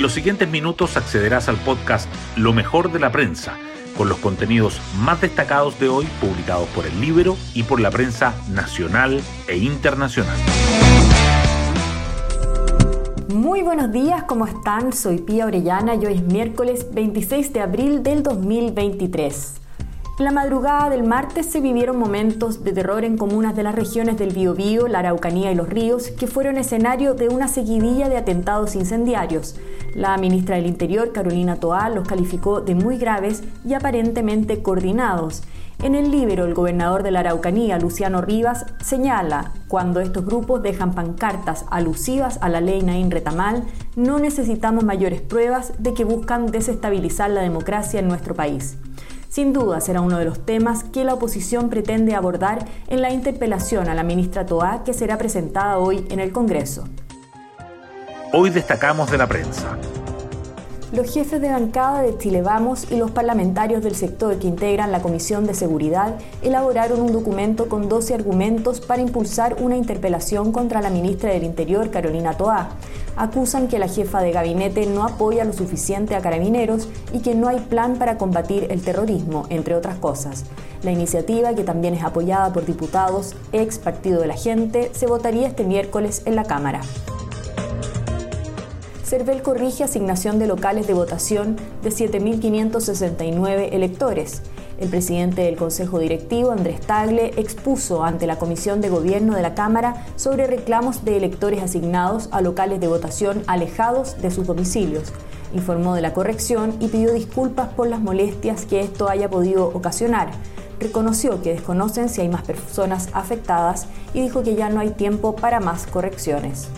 En los siguientes minutos accederás al podcast Lo mejor de la prensa, con los contenidos más destacados de hoy publicados por el libro y por la prensa nacional e internacional. Muy buenos días, ¿cómo están? Soy Pía Orellana y hoy es miércoles 26 de abril del 2023. En la madrugada del martes se vivieron momentos de terror en comunas de las regiones del Biobío, la Araucanía y los Ríos, que fueron escenario de una seguidilla de atentados incendiarios. La ministra del Interior, Carolina Toá, los calificó de muy graves y aparentemente coordinados. En el libro, el gobernador de la Araucanía, Luciano Rivas, señala, cuando estos grupos dejan pancartas alusivas a la ley Naín Retamal, no necesitamos mayores pruebas de que buscan desestabilizar la democracia en nuestro país. Sin duda será uno de los temas que la oposición pretende abordar en la interpelación a la ministra Toá que será presentada hoy en el Congreso. Hoy destacamos de la prensa los jefes de bancada de Chile Vamos y los parlamentarios del sector que integran la Comisión de Seguridad elaboraron un documento con 12 argumentos para impulsar una interpelación contra la ministra del Interior, Carolina Toá. Acusan que la jefa de gabinete no apoya lo suficiente a carabineros y que no hay plan para combatir el terrorismo, entre otras cosas. La iniciativa, que también es apoyada por diputados ex Partido de la Gente, se votaría este miércoles en la Cámara. CERVEL corrige asignación de locales de votación de 7.569 electores. El presidente del Consejo Directivo, Andrés Tagle, expuso ante la Comisión de Gobierno de la Cámara sobre reclamos de electores asignados a locales de votación alejados de sus domicilios. Informó de la corrección y pidió disculpas por las molestias que esto haya podido ocasionar. Reconoció que desconocen si hay más personas afectadas y dijo que ya no hay tiempo para más correcciones.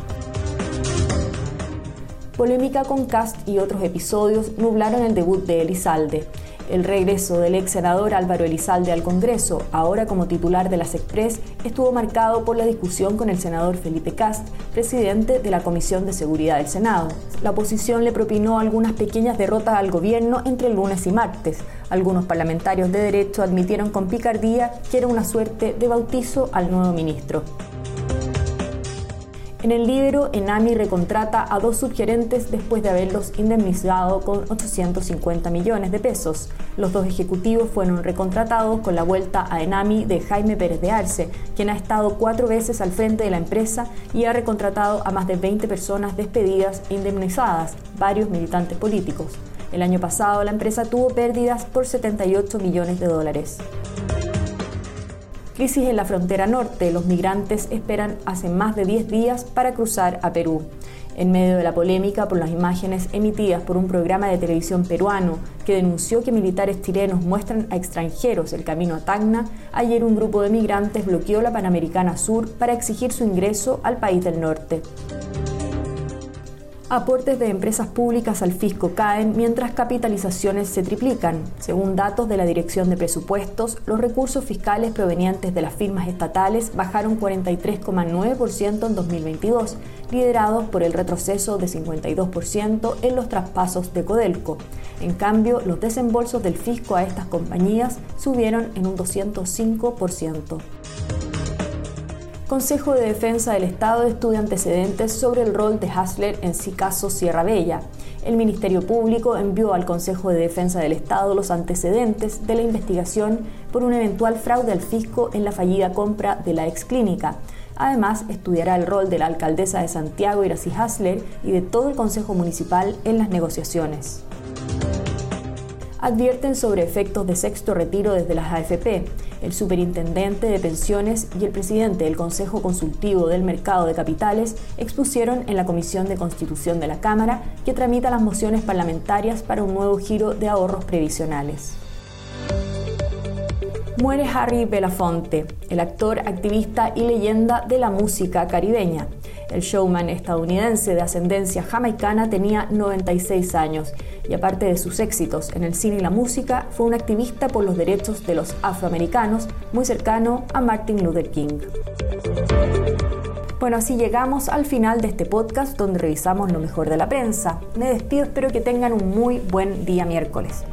Polémica con Cast y otros episodios nublaron el debut de Elizalde. El regreso del ex senador Álvaro Elizalde al Congreso, ahora como titular de las Express, estuvo marcado por la discusión con el senador Felipe Cast, presidente de la Comisión de Seguridad del Senado. La oposición le propinó algunas pequeñas derrotas al gobierno entre lunes y martes. Algunos parlamentarios de derecho admitieron con picardía que era una suerte de bautizo al nuevo ministro. En el libro, Enami recontrata a dos subgerentes después de haberlos indemnizado con 850 millones de pesos. Los dos ejecutivos fueron recontratados con la vuelta a Enami de Jaime Pérez de Arce, quien ha estado cuatro veces al frente de la empresa y ha recontratado a más de 20 personas despedidas e indemnizadas, varios militantes políticos. El año pasado la empresa tuvo pérdidas por 78 millones de dólares. Crisis en la frontera norte. Los migrantes esperan hace más de 10 días para cruzar a Perú. En medio de la polémica por las imágenes emitidas por un programa de televisión peruano que denunció que militares chilenos muestran a extranjeros el camino a Tacna, ayer un grupo de migrantes bloqueó la Panamericana Sur para exigir su ingreso al país del norte. Aportes de empresas públicas al fisco caen mientras capitalizaciones se triplican. Según datos de la Dirección de Presupuestos, los recursos fiscales provenientes de las firmas estatales bajaron 43,9% en 2022, liderados por el retroceso de 52% en los traspasos de Codelco. En cambio, los desembolsos del fisco a estas compañías subieron en un 205%. Consejo de Defensa del Estado estudia antecedentes sobre el rol de Hasler en sí caso Sierra Bella. El Ministerio Público envió al Consejo de Defensa del Estado los antecedentes de la investigación por un eventual fraude al fisco en la fallida compra de la ex clínica. Además, estudiará el rol de la alcaldesa de Santiago, Iracy Hasler, y de todo el Consejo Municipal en las negociaciones advierten sobre efectos de sexto retiro desde las AFP. El superintendente de pensiones y el presidente del Consejo Consultivo del Mercado de Capitales expusieron en la Comisión de Constitución de la Cámara que tramita las mociones parlamentarias para un nuevo giro de ahorros previsionales. Muere Harry Belafonte, el actor, activista y leyenda de la música caribeña. El showman estadounidense de ascendencia jamaicana tenía 96 años y aparte de sus éxitos en el cine y la música, fue un activista por los derechos de los afroamericanos, muy cercano a Martin Luther King. Bueno, así llegamos al final de este podcast donde revisamos lo mejor de la prensa. Me despido, espero que tengan un muy buen día miércoles.